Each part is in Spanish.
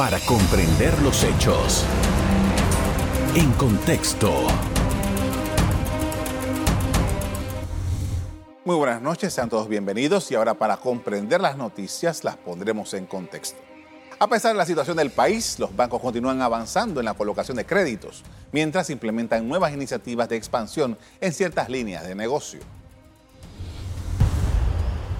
para comprender los hechos. En contexto. Muy buenas noches, sean todos bienvenidos y ahora para comprender las noticias las pondremos en contexto. A pesar de la situación del país, los bancos continúan avanzando en la colocación de créditos, mientras implementan nuevas iniciativas de expansión en ciertas líneas de negocio.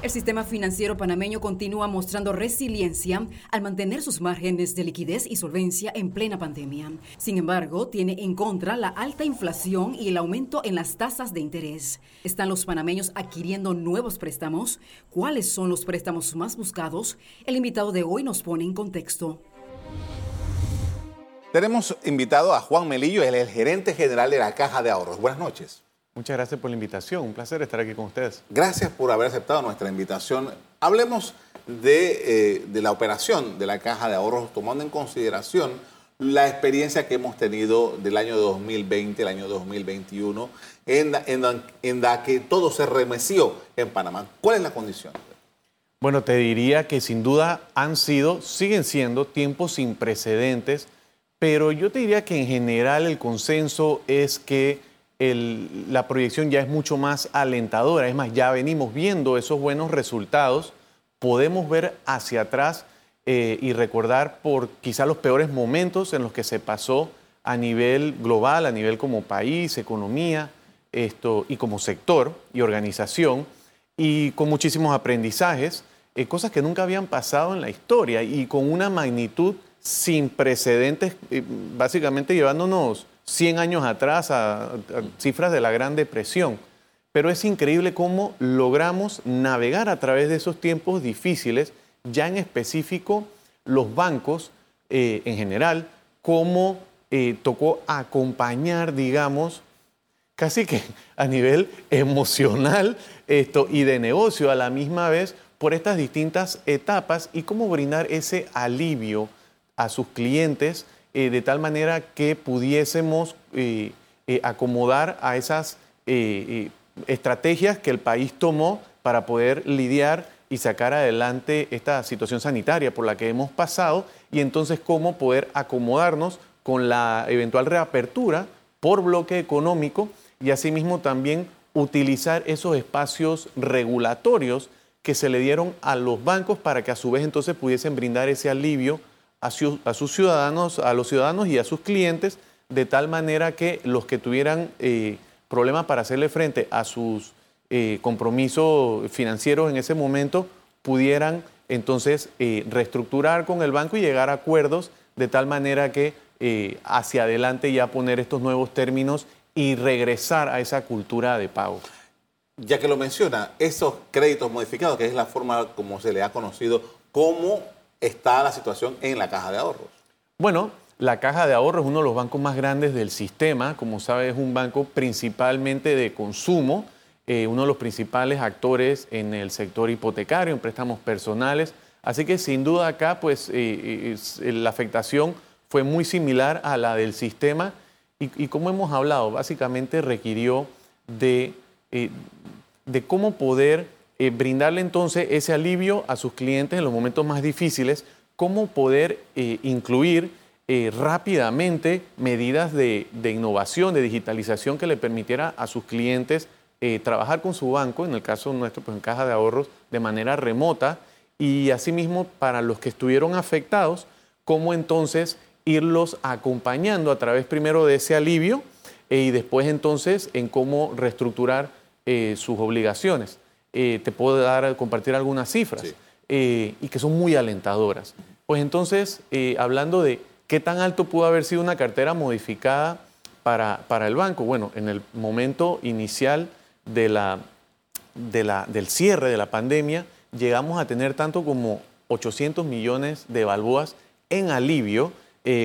El sistema financiero panameño continúa mostrando resiliencia al mantener sus márgenes de liquidez y solvencia en plena pandemia. Sin embargo, tiene en contra la alta inflación y el aumento en las tasas de interés. ¿Están los panameños adquiriendo nuevos préstamos? ¿Cuáles son los préstamos más buscados? El invitado de hoy nos pone en contexto. Tenemos invitado a Juan Melillo, el gerente general de la Caja de Ahorros. Buenas noches. Muchas gracias por la invitación, un placer estar aquí con ustedes. Gracias por haber aceptado nuestra invitación. Hablemos de, eh, de la operación de la Caja de Ahorros, tomando en consideración la experiencia que hemos tenido del año 2020, el año 2021, en, en, en la que todo se remeció en Panamá. ¿Cuál es la condición? Bueno, te diría que sin duda han sido, siguen siendo tiempos sin precedentes, pero yo te diría que en general el consenso es que la proyección ya es mucho más alentadora. Es más, ya venimos viendo esos buenos resultados. Podemos ver hacia atrás eh, y recordar por quizá los peores momentos en los que se pasó a nivel global, a nivel como país, economía, esto, y como sector y organización, y con muchísimos aprendizajes, eh, cosas que nunca habían pasado en la historia y con una magnitud sin precedentes, eh, básicamente llevándonos 100 años atrás a, cifras de la Gran Depresión. Pero es increíble cómo logramos navegar a través de esos tiempos difíciles, ya en específico los bancos eh, en general, cómo eh, tocó acompañar, digamos, casi que a nivel emocional esto, y de negocio a la misma vez por estas distintas etapas y cómo brindar ese alivio a sus clientes eh, de tal manera que pudiésemos eh, eh, acomodar a esas estrategias que el país tomó para poder lidiar y sacar adelante esta situación sanitaria por la que hemos pasado y entonces cómo poder acomodarnos con la eventual reapertura por bloque económico y asimismo también utilizar esos espacios regulatorios que se le dieron a los bancos para que a su vez entonces pudiesen brindar ese alivio a, sus ciudadanos, a los ciudadanos y a sus clientes, de tal manera que los que tuvieran eh, problemas para hacerle frente a sus eh, compromisos financieros en ese momento pudieran entonces eh, reestructurar con el banco y llegar a acuerdos de tal manera que hacia adelante ya poner estos nuevos términos y regresar a esa cultura de pago. Ya que lo menciona, esos créditos modificados, que es la forma como se le ha conocido, ¿cómo está la situación en la caja de ahorros? Bueno, la caja de ahorros es uno de los bancos más grandes del sistema. Como sabes, es un banco principalmente de consumo, eh, uno de los principales actores en el sector hipotecario, en préstamos personales. Así que sin duda acá, pues eh, eh, la afectación fue muy similar a la del sistema y, como hemos hablado, básicamente requirió de, de cómo poder eh, brindarle entonces ese alivio a sus clientes en los momentos más difíciles, cómo poder eh, incluir eh, rápidamente medidas de, innovación, de digitalización que le permitiera a sus clientes trabajar con su banco, en el caso nuestro, pues en caja de ahorros, de manera remota, y asimismo para los que estuvieron afectados, cómo entonces irlos acompañando a través primero de ese alivio y después entonces en cómo reestructurar sus obligaciones. Eh, te puedo dar, compartir algunas cifras eh, y que son muy alentadoras. Pues entonces, eh, hablando de qué tan alto pudo haber sido una cartera modificada para, para el banco, bueno, en el momento inicial de la, de la, del cierre de la pandemia, llegamos a tener tanto como 800 millones de balboas en alivio,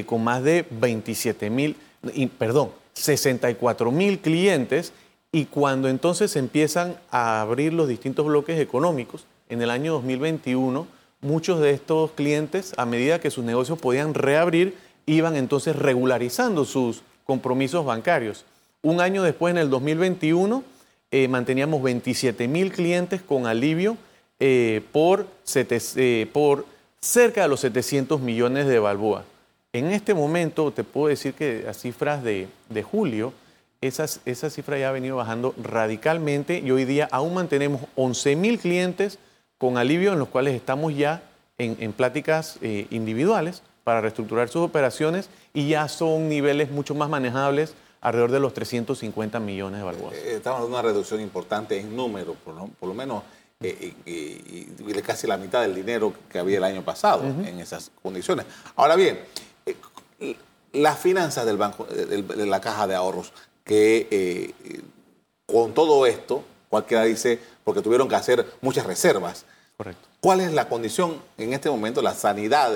con más de 27 mil, perdón, 64 mil clientes y cuando entonces empiezan a abrir los distintos bloques económicos, en el año 2021, muchos de estos clientes, a medida que sus negocios podían reabrir, iban entonces regularizando sus compromisos bancarios. Un año después, en el 2021, eh, manteníamos 27 mil clientes con alivio eh, por, eh, por cerca de los 700 millones de balboa. En este momento te puedo decir que las cifras de, julio, esas, esa cifra ya ha venido bajando radicalmente y hoy día aún mantenemos 11 mil clientes con alivio en los cuales estamos ya en, pláticas eh, individuales para reestructurar sus operaciones y ya son niveles mucho más manejables alrededor de los 350 millones de balboas. Eh, estamos en una reducción importante en número, por lo, menos eh, y, casi la mitad del dinero que había el año pasado en esas condiciones. Ahora bien, las finanzas del banco, de la caja de ahorros, que con todo esto, cualquiera dice, porque tuvieron que hacer muchas reservas. Correcto. ¿Cuál es la condición en este momento, la sanidad,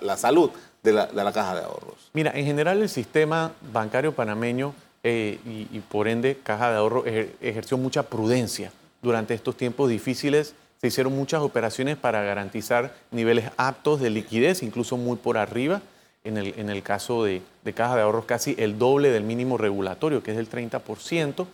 la, salud de la, caja de ahorros? Mira, en general el sistema bancario panameño eh, y, por ende caja de ahorro ejerció mucha prudencia durante estos tiempos difíciles. Se hicieron muchas operaciones para garantizar niveles aptos de liquidez, incluso muy por arriba. En el, en el caso de, de caja de ahorros, casi el doble del mínimo regulatorio, que es del 30%.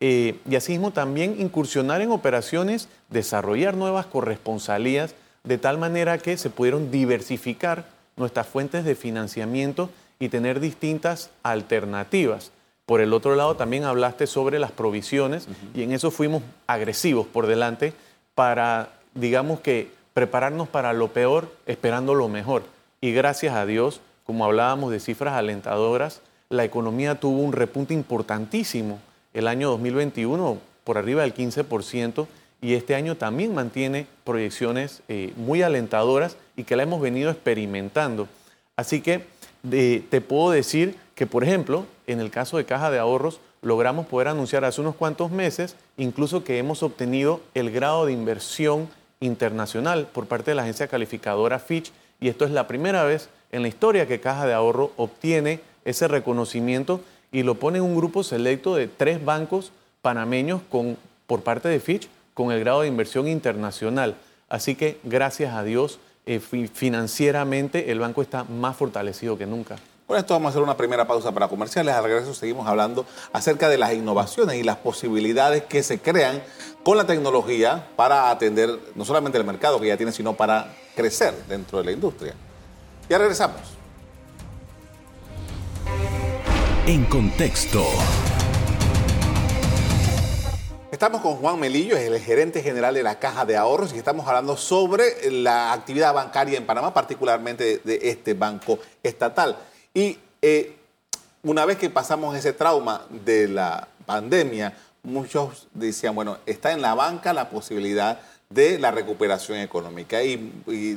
Eh, y asimismo también incursionar en operaciones, desarrollar nuevas corresponsalías, de tal manera que se pudieron diversificar nuestras fuentes de financiamiento y tener distintas alternativas. Por el otro lado, también hablaste sobre las provisiones y en eso fuimos agresivos por delante para, digamos que, prepararnos para lo peor esperando lo mejor. Y gracias a Dios, como hablábamos de cifras alentadoras, la economía tuvo un repunte importantísimo el año 2021 por arriba del 15% y este año también mantiene proyecciones eh, muy alentadoras y que la hemos venido experimentando. Así que te puedo decir que, por ejemplo, en el caso de Caja de Ahorros, logramos poder anunciar hace unos cuantos meses incluso que hemos obtenido el grado de inversión internacional por parte de la agencia calificadora Fitch y esto es la primera vez en la historia que Caja de Ahorro obtiene ese reconocimiento y lo pone en un grupo selecto de tres bancos panameños con, por parte de Fitch con el grado de inversión internacional. Así que gracias a Dios, eh, financieramente el banco está más fortalecido que nunca. Con esto vamos a hacer una primera pausa para comerciales. Al regreso seguimos hablando acerca de las innovaciones y las posibilidades que se crean con la tecnología para atender no solamente el mercado que ya tiene, sino para crecer dentro de la industria. Ya regresamos. En contexto. Estamos con Juan Melillo, es el gerente general de la Caja de Ahorros y estamos hablando sobre la actividad bancaria en Panamá, particularmente de, este banco estatal. Y eh, una vez que pasamos ese trauma de la pandemia, muchos decían, bueno, está en la banca la posibilidad de la recuperación económica. Y,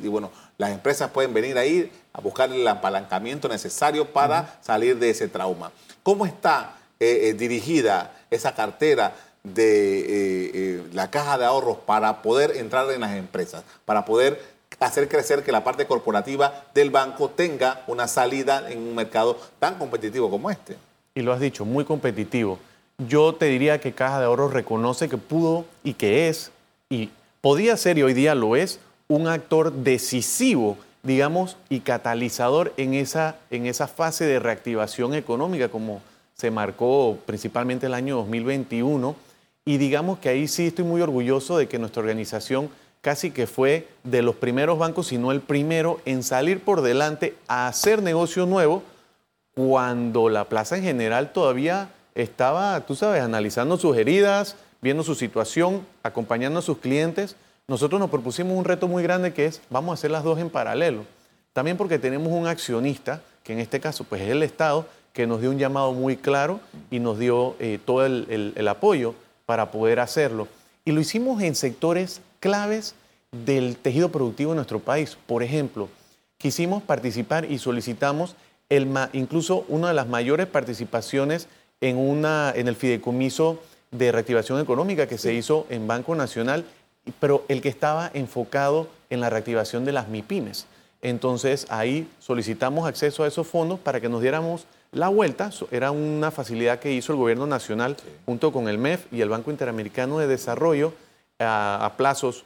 bueno, las empresas pueden venir ahí a buscar el apalancamiento necesario para salir de ese trauma. ¿Cómo está eh, eh, dirigida esa cartera de eh, la caja de ahorros para poder entrar en las empresas, para poder hacer crecer que la parte corporativa del banco tenga una salida en un mercado tan competitivo como este? Y lo has dicho, muy competitivo. Yo te diría que Caja de Ahorros reconoce que pudo y que es, y podía ser y hoy día lo es, un actor decisivo digamos, y catalizador en esa, en esa fase de reactivación económica, como se marcó principalmente el año 2021. Y digamos que ahí sí estoy muy orgulloso de que nuestra organización casi que fue de los primeros bancos, si no el primero, en salir por delante a hacer negocio nuevo cuando la plaza en general todavía estaba, tú sabes, analizando sus heridas, viendo su situación, acompañando a sus clientes nosotros nos propusimos un reto muy grande que es, vamos a hacer las dos en paralelo. También porque tenemos un accionista, que en este caso pues es el Estado, que nos dio un llamado muy claro y nos dio eh, todo el, apoyo para poder hacerlo. Y lo hicimos en sectores claves del tejido productivo de nuestro país. Por ejemplo, quisimos participar y solicitamos el, incluso una de las mayores participaciones en, una, en el fideicomiso de reactivación económica que se hizo en Banco Nacional pero el que estaba enfocado en la reactivación de las MIPIMES. Entonces ahí solicitamos acceso a esos fondos para que nos diéramos la vuelta. Era una facilidad que hizo el gobierno nacional junto con el MEF y el Banco Interamericano de Desarrollo a, plazos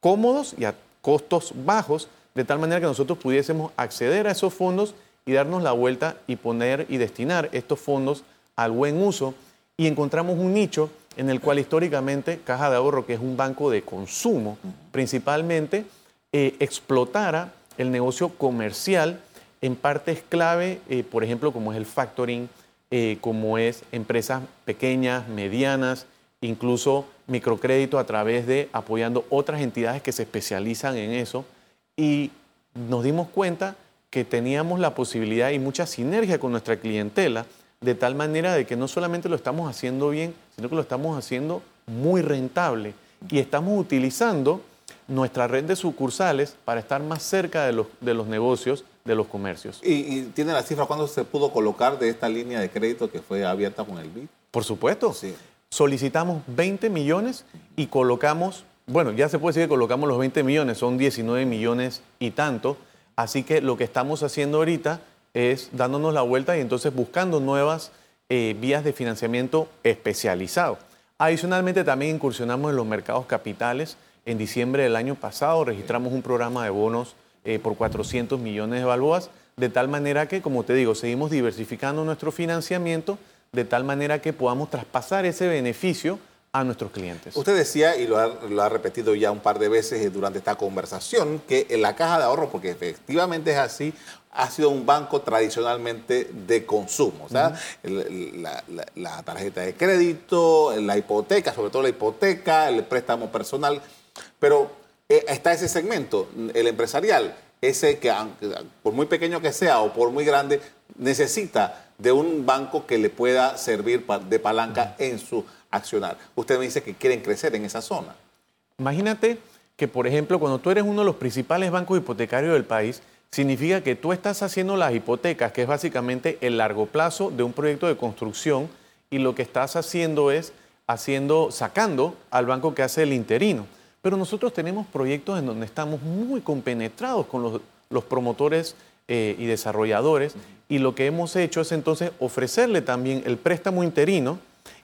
cómodos y a costos bajos, de tal manera que nosotros pudiésemos acceder a esos fondos y darnos la vuelta y poner y destinar estos fondos al buen uso. Y encontramos un nicho en el cual históricamente Caja de Ahorro, que es un banco de consumo, principalmente eh, explotara el negocio comercial en partes clave, eh, por ejemplo, como es el factoring, eh, como es empresas pequeñas, medianas, incluso microcrédito a través de apoyando otras entidades que se especializan en eso. Y nos dimos cuenta que teníamos la posibilidad y mucha sinergia con nuestra clientela, de tal manera de que no solamente lo estamos haciendo bien, sino que lo estamos haciendo muy rentable. Y estamos utilizando nuestra red de sucursales para estar más cerca de los, de los negocios, de los comercios. ¿Y, tiene la cifra cuándo se pudo colocar de esta línea de crédito que fue abierta con el BID? Por supuesto. Sí. Solicitamos 20 millones y colocamos, bueno, ya se puede decir que colocamos los 20 millones, son 19 millones y tanto. Así que lo que estamos haciendo ahorita es dándonos la vuelta y entonces buscando nuevas eh, vías de financiamiento especializado. Adicionalmente también incursionamos en los mercados capitales. En diciembre del año pasado registramos un programa de bonos eh, por 400 millones de balboas, de tal manera que, como te digo, seguimos diversificando nuestro financiamiento de tal manera que podamos traspasar ese beneficio a nuestros clientes. Usted decía, y lo ha, repetido ya un par de veces durante esta conversación, que en la caja de ahorro, porque efectivamente es así, ha sido un banco tradicionalmente de consumo. O sea, la, tarjeta de crédito, la hipoteca, sobre todo la hipoteca, el préstamo personal. Pero eh, está ese segmento, el empresarial, ese que, por muy pequeño que sea o por muy grande, necesita de un banco que le pueda servir de palanca en su accionar. Usted me dice que quieren crecer en esa zona. Imagínate que, por ejemplo, cuando tú eres uno de los principales bancos hipotecarios del país, significa que tú estás haciendo las hipotecas, que es básicamente el largo plazo de un proyecto de construcción, y lo que estás haciendo es haciendo, sacando al banco que hace el interino. Pero nosotros tenemos proyectos en donde estamos muy compenetrados con los, promotores eh, y desarrolladores, y lo que hemos hecho es entonces ofrecerle también el préstamo interino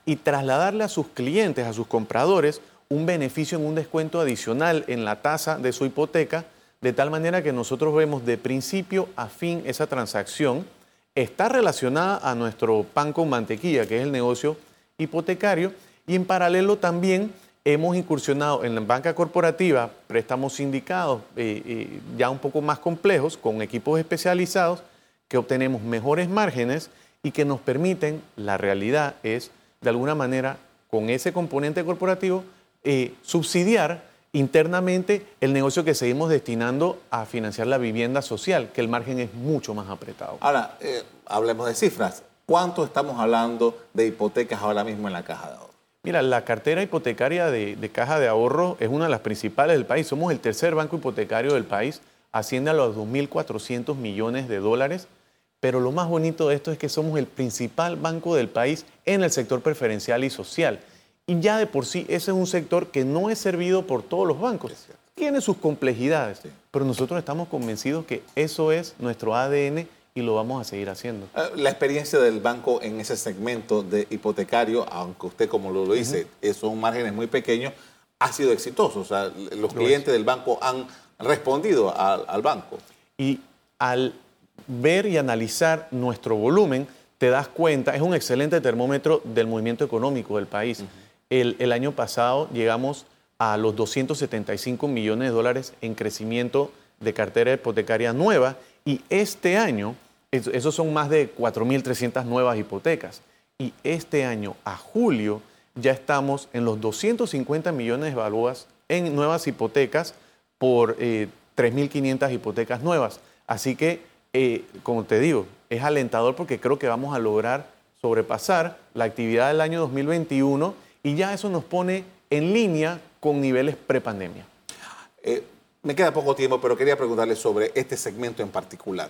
y trasladarle a sus clientes, a sus compradores, un beneficio en un descuento adicional en la tasa de su hipoteca, de tal manera que nosotros vemos de principio a fin esa transacción está relacionada a nuestro pan con mantequilla, que es el negocio hipotecario, y en paralelo también hemos incursionado en la banca corporativa, préstamos sindicados eh, eh, ya un poco más complejos, con equipos especializados, que obtenemos mejores márgenes y que nos permiten, la realidad es, de alguna manera, con ese componente corporativo, eh, subsidiar internamente el negocio que seguimos destinando a financiar la vivienda social, que el margen es mucho más apretado. Ahora, eh, hablemos de cifras. ¿Cuánto estamos hablando de hipotecas ahora mismo en la caja de ahorro? Mira, la cartera hipotecaria de, de caja de ahorro es una de las principales del país. Somos el tercer banco hipotecario del país asciende a los 2.400 millones de dólares, pero lo más bonito de esto es que somos el principal banco del país en el sector preferencial y social. Y ya de por sí ese es un sector que no es servido por todos los bancos. Tiene sus complejidades, pero nosotros estamos convencidos que eso es nuestro ADN y lo vamos a seguir haciendo. Eh, la experiencia del banco en ese segmento de hipotecario, aunque usted como lo, dice, son márgenes muy pequeños, ha sido exitoso. O sea, los clientes del banco han respondido al, banco. Y al ver y analizar nuestro volumen, te das cuenta, es un excelente termómetro del movimiento económico del país. el, año pasado llegamos a los 275 millones de dólares en crecimiento de cartera hipotecaria nueva y este año, esos son más de 4.300 nuevas hipotecas, y este año, a julio, ya estamos en los 250 millones de balboas en nuevas hipotecas por 3.500 eh, hipotecas nuevas. Así que, eh, como te digo, es alentador porque creo que vamos a lograr sobrepasar la actividad del año 2021 y ya eso nos pone en línea con niveles prepandemia. Eh, me queda poco tiempo, pero quería preguntarle sobre este segmento en particular.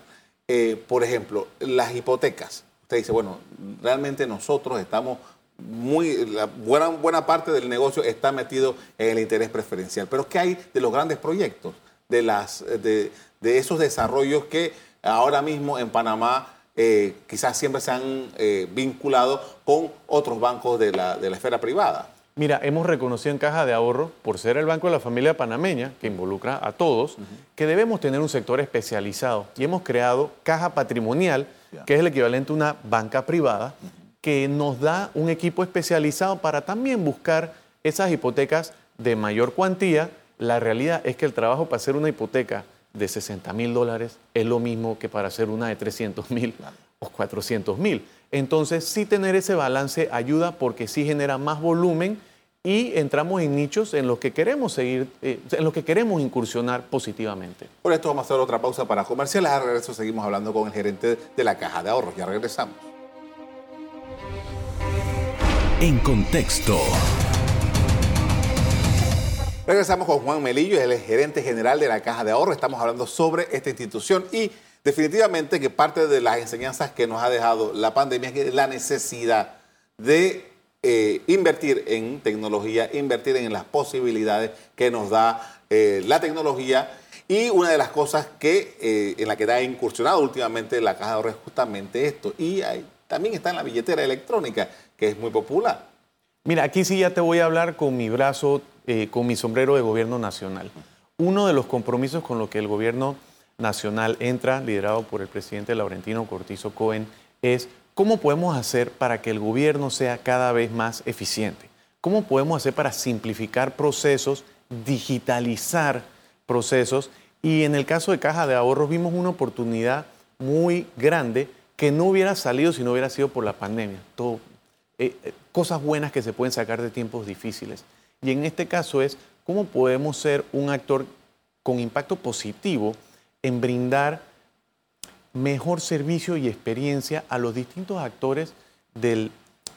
por ejemplo, las hipotecas. Usted dice, bueno, realmente nosotros estamos muy, buena, buena parte del negocio está metido en el interés preferencial. Pero ¿qué hay de los grandes proyectos, de, las, de, esos desarrollos que ahora mismo en Panamá eh, quizás siempre se han eh, vinculado con otros bancos de la, de la esfera privada? Mira, hemos reconocido en Caja de Ahorro, por ser el banco de la familia panameña, que involucra a todos, que debemos tener un sector especializado. Y hemos creado Caja Patrimonial, que es el equivalente a una banca privada, que nos da un equipo especializado para también buscar esas hipotecas de mayor cuantía. La realidad es que el trabajo para hacer una hipoteca de 60 mil dólares es lo mismo que para hacer una de 300 mil o 400 mil. Entonces, sí tener ese balance ayuda porque sí genera más volumen y entramos en nichos en los que queremos seguir, eh, en los que queremos incursionar positivamente. Por esto vamos a hacer otra pausa para comerciales. A regreso seguimos hablando con el gerente de la Caja de Ahorros. Ya regresamos. En contexto. Regresamos con Juan Melillo, el gerente general de la Caja de Ahorros. Estamos hablando sobre esta institución y definitivamente que parte de las enseñanzas que nos ha dejado la pandemia es la necesidad de eh, invertir en tecnología, invertir en las posibilidades que nos da eh, la tecnología. Y una de las cosas que eh, en la que ha incursionado últimamente la caja de ahorros es justamente esto. Y también está en la billetera electrónica, que es muy popular. Mira, aquí sí ya te voy a hablar con mi brazo, con mi sombrero de gobierno nacional. Uno de los compromisos con los que el gobierno nacional entra, liderado por el presidente Laurentino Cortizo Cohen, es ¿Cómo podemos hacer para que el gobierno sea cada vez más eficiente? ¿Cómo podemos hacer para simplificar procesos, digitalizar procesos? Y en el caso de Caja de Ahorros vimos una oportunidad muy grande que no hubiera salido si no hubiera sido por la pandemia. Todo, eh, eh, cosas buenas que se pueden sacar de tiempos difíciles. Y en este caso es cómo podemos ser un actor con impacto positivo en brindar mejor servicio y experiencia a los distintos actores del,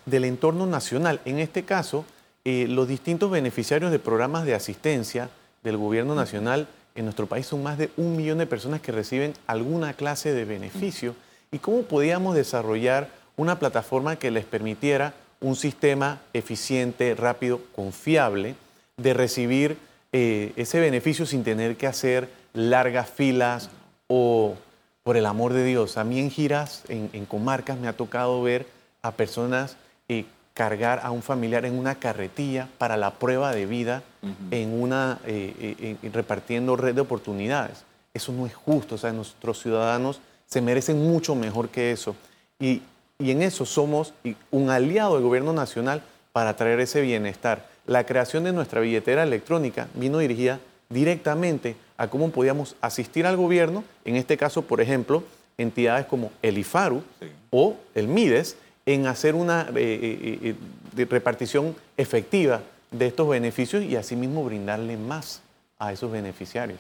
entorno nacional. En este caso, eh, los distintos beneficiarios de programas de asistencia del gobierno nacional en nuestro país son más de un millón de personas que reciben alguna clase de beneficio. ¿Y cómo podíamos desarrollar una plataforma que les permitiera un sistema eficiente, rápido, confiable de recibir eh, ese beneficio sin tener que hacer largas filas o por el amor de Dios, a mí en giras, en, comarcas, me ha tocado ver a personas eh, cargar a un familiar en una carretilla para la prueba de vida, en una, eh, repartiendo red de oportunidades. Eso no es justo, o sea, nuestros ciudadanos se merecen mucho mejor que eso. Y, y en eso somos un aliado del gobierno nacional para traer ese bienestar. La creación de nuestra billetera electrónica vino dirigida directamente a cómo podíamos asistir al gobierno, en este caso, por ejemplo, entidades como el IFARU o el MIDES, en hacer una eh, eh, eh, repartición efectiva de estos beneficios y asimismo brindarle más a esos beneficiarios.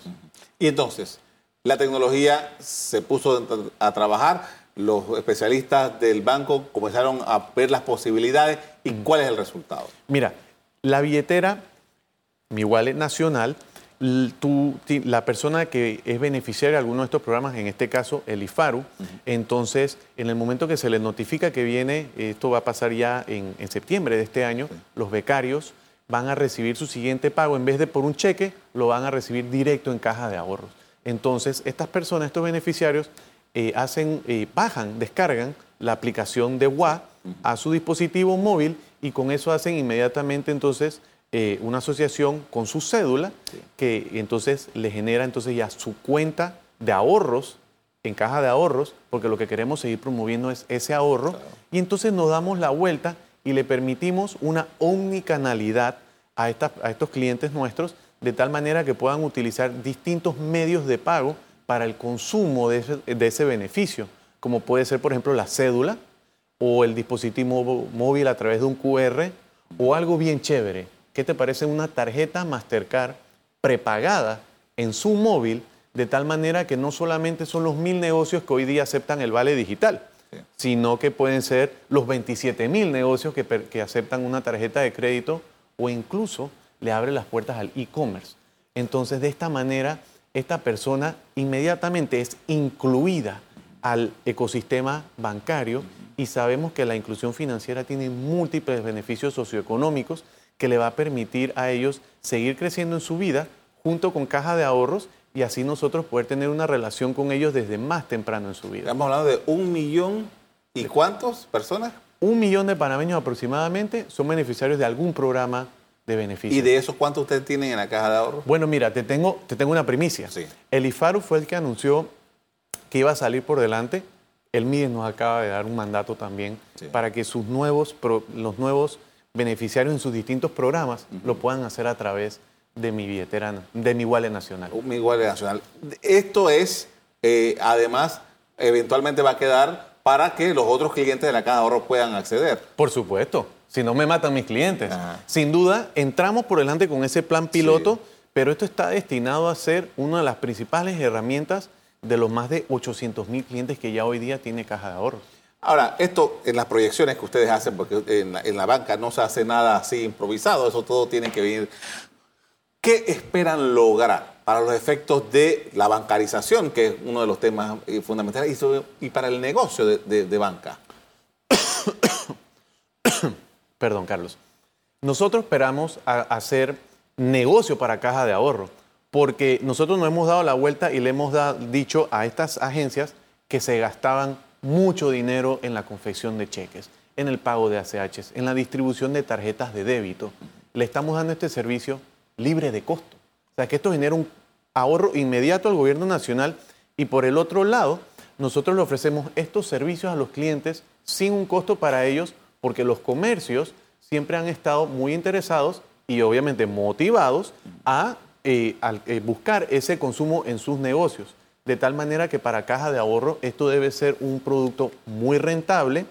Y entonces, la tecnología se puso a trabajar, los especialistas del banco comenzaron a ver las posibilidades y cuál es el resultado. Mira, la billetera, mi wallet nacional, la persona que es beneficiaria de alguno de estos programas, en este caso el IFARU, entonces en el momento que se le notifica que viene, esto va a pasar ya en, septiembre de este año, los becarios van a recibir su siguiente pago, en vez de por un cheque, lo van a recibir directo en caja de ahorros. Entonces, estas personas, estos beneficiarios, eh, hacen, eh, bajan, descargan la aplicación de WA a su dispositivo móvil y con eso hacen inmediatamente entonces eh, una asociación con su cédula que entonces le genera entonces ya su cuenta de ahorros en caja de ahorros, porque lo que queremos seguir promoviendo es ese ahorro, y entonces nos damos la vuelta y le permitimos una omnicanalidad a, a estos clientes nuestros, de tal manera que puedan utilizar distintos medios de pago para el consumo de ese, de ese beneficio, como puede ser, por ejemplo, la cédula o el dispositivo móvil a través de un QR o algo bien chévere, ¿qué te parece una tarjeta Mastercard prepagada en su móvil de tal manera que no solamente son los mil negocios que hoy día aceptan el vale digital, sino que pueden ser los 27 mil negocios que, que aceptan una tarjeta de crédito o incluso le abre las puertas al e-commerce. Entonces, de esta manera, esta persona inmediatamente es incluida al ecosistema bancario y sabemos que la inclusión financiera tiene múltiples beneficios socioeconómicos que le va a permitir a ellos seguir creciendo en su vida junto con caja de ahorros y así nosotros poder tener una relación con ellos desde más temprano en su vida. Estamos hablando de un millón y cuántas personas? Un millón de panameños aproximadamente son beneficiarios de algún programa de beneficio. ¿Y de esos cuántos ustedes tienen en la caja de ahorros? Bueno, mira, te tengo, te tengo una primicia. Sí. El IFARU fue el que anunció que iba a salir por delante. El MIDES nos acaba de dar un mandato también para que sus nuevos, los nuevos beneficiarios en sus distintos programas lo puedan hacer a través de mi billetera, de mi wallet nacional. Mi wallet nacional. Esto es, eh, además, eventualmente va a quedar para que los otros clientes de la Caja de Ahorro puedan acceder. Por supuesto, si no me matan mis clientes. Sin duda, entramos por delante con ese plan piloto, pero esto está destinado a ser una de las principales herramientas de los más de 800 mil clientes que ya hoy día tiene Caja de Ahorro. Ahora, esto en las proyecciones que ustedes hacen, porque en la, en la banca no se hace nada así improvisado, eso todo tiene que venir. ¿Qué esperan lograr para los efectos de la bancarización, que es uno de los temas eh, fundamentales, y, para el negocio de, banca? Perdón, Carlos. Nosotros esperamos hacer negocio para caja de ahorro, porque nosotros nos hemos dado la vuelta y le hemos dicho a estas agencias que se gastaban mucho dinero en la confección de cheques, en el pago de ACHs, en la distribución de tarjetas de débito. Le estamos dando este servicio libre de costo. O sea, que esto genera un ahorro inmediato al gobierno nacional y por el otro lado, nosotros le ofrecemos estos servicios a los clientes sin un costo para ellos porque los comercios siempre han estado muy interesados y obviamente motivados a, eh, eh, buscar ese consumo en sus negocios. De tal manera que para caja de ahorro esto debe ser un producto muy rentable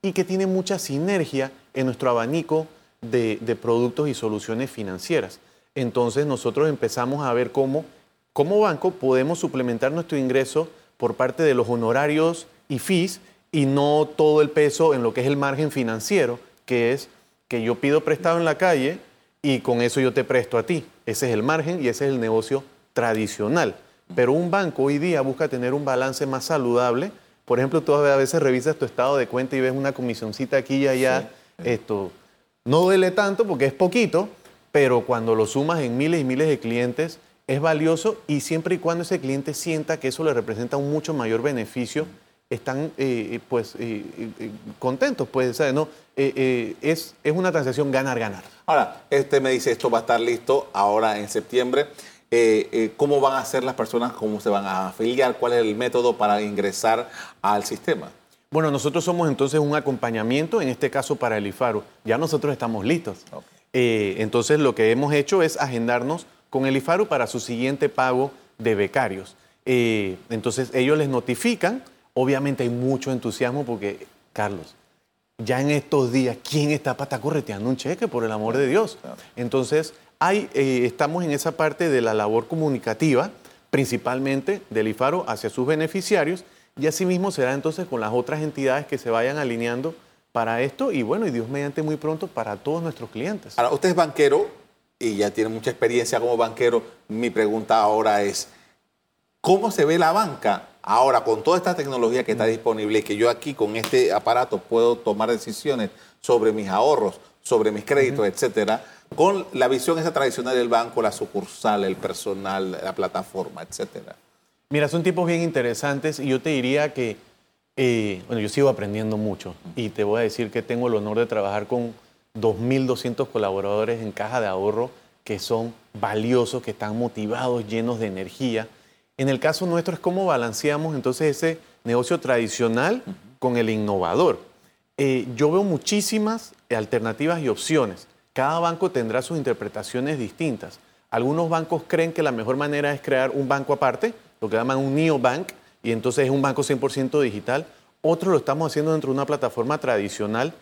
y que tiene mucha sinergia en nuestro abanico de productos y soluciones financieras entonces nosotros empezamos a ver cómo, como banco, podemos suplementar nuestro ingreso por parte de los honorarios y fees y no todo el peso en lo que es el margen financiero, que es que yo pido prestado en la calle y con eso yo te presto a ti. Ese es el margen y ese es el negocio tradicional. Pero un banco hoy día busca tener un balance más saludable. Por ejemplo, tú a veces revisas tu estado de cuenta y ves una comisioncita aquí y allá. Esto no duele tanto porque es poquito, pero cuando lo sumas en miles y miles de clientes, es valioso y siempre y cuando ese cliente sienta que eso le representa un mucho mayor beneficio, están eh, pues eh, eh, contentos, pues, ¿no? es, es una transacción ganar-ganar. Ahora, este me dice, esto va a estar listo ahora en septiembre. ¿Cómo van a ser las personas? ¿Cómo se van a afiliar? ¿Cuál es el método para ingresar al sistema? Bueno, nosotros somos entonces un acompañamiento, en este caso para el IFARO. Ya nosotros estamos listos. Eh, entonces lo que hemos hecho es agendarnos con el IFARU para su siguiente pago de becarios. Eh, entonces ellos les notifican, obviamente hay mucho entusiasmo porque, Carlos, ya en estos días, ¿quién está para estar correteando un cheque, por el amor de Dios? Entonces, hay, eh, estamos en esa parte de la labor comunicativa, principalmente del IFARO hacia sus beneficiarios, y asimismo será entonces con las otras entidades que se vayan alineando para esto y bueno, y Dios mediante muy pronto para todos nuestros clientes. Ahora, usted es banquero y ya tiene mucha experiencia como banquero. Mi pregunta ahora es, ¿cómo se ve la banca ahora con toda esta tecnología que está disponible y que yo aquí con este aparato puedo tomar decisiones sobre mis ahorros, sobre mis créditos, etcétera, con la visión esa tradicional del banco, la sucursal, el personal, la plataforma, etcétera? Mira, son tipos bien interesantes y yo te diría que eh, bueno, yo sigo aprendiendo mucho y te voy a decir que tengo el honor de trabajar con 2.200 colaboradores en caja de ahorro que son valiosos, que están motivados, llenos de energía. En el caso nuestro es cómo balanceamos entonces ese negocio tradicional con el innovador. Eh, yo veo muchísimas alternativas y opciones. Cada banco tendrá sus interpretaciones distintas. Algunos bancos creen que la mejor manera es crear un banco aparte, lo que llaman un neobank, y entonces es un banco 100% digital. Otro lo estamos haciendo dentro de una plataforma tradicional.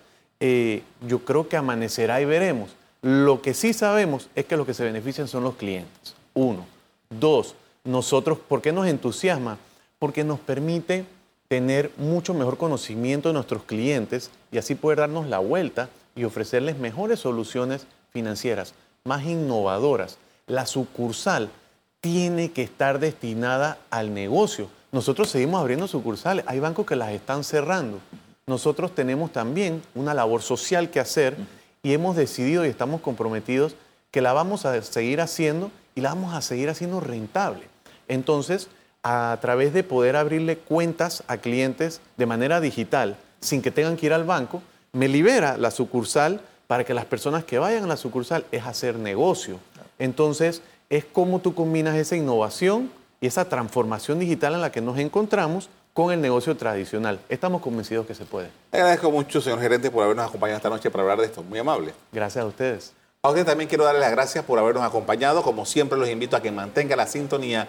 Eh, yo creo que amanecerá y veremos. Lo que sí sabemos es que los que se benefician son los clientes. Uno. Dos, nosotros, ¿por qué nos entusiasma? Porque nos permite tener mucho mejor conocimiento de nuestros clientes y así poder darnos la vuelta y ofrecerles mejores soluciones financieras, más innovadoras. La sucursal tiene que estar destinada al negocio nosotros seguimos abriendo sucursales. Hay bancos que las están cerrando. Nosotros tenemos también una labor social que hacer y hemos decidido y estamos comprometidos que la vamos a seguir haciendo y la vamos a seguir haciendo rentable. Entonces, a través de poder abrirle cuentas a clientes de manera digital sin que tengan que ir al banco, me libera la sucursal para que las personas que vayan a la sucursal es hacer negocio. Entonces, es como tú combinas esa innovación y esa transformación digital en la que nos encontramos con el negocio tradicional. Estamos convencidos que se puede. agradezco mucho, señor gerente, por habernos acompañado esta noche para hablar de esto. Muy amable. Gracias a ustedes. A usted también quiero darle las gracias por habernos acompañado. Como siempre, los invito a que mantenga la sintonía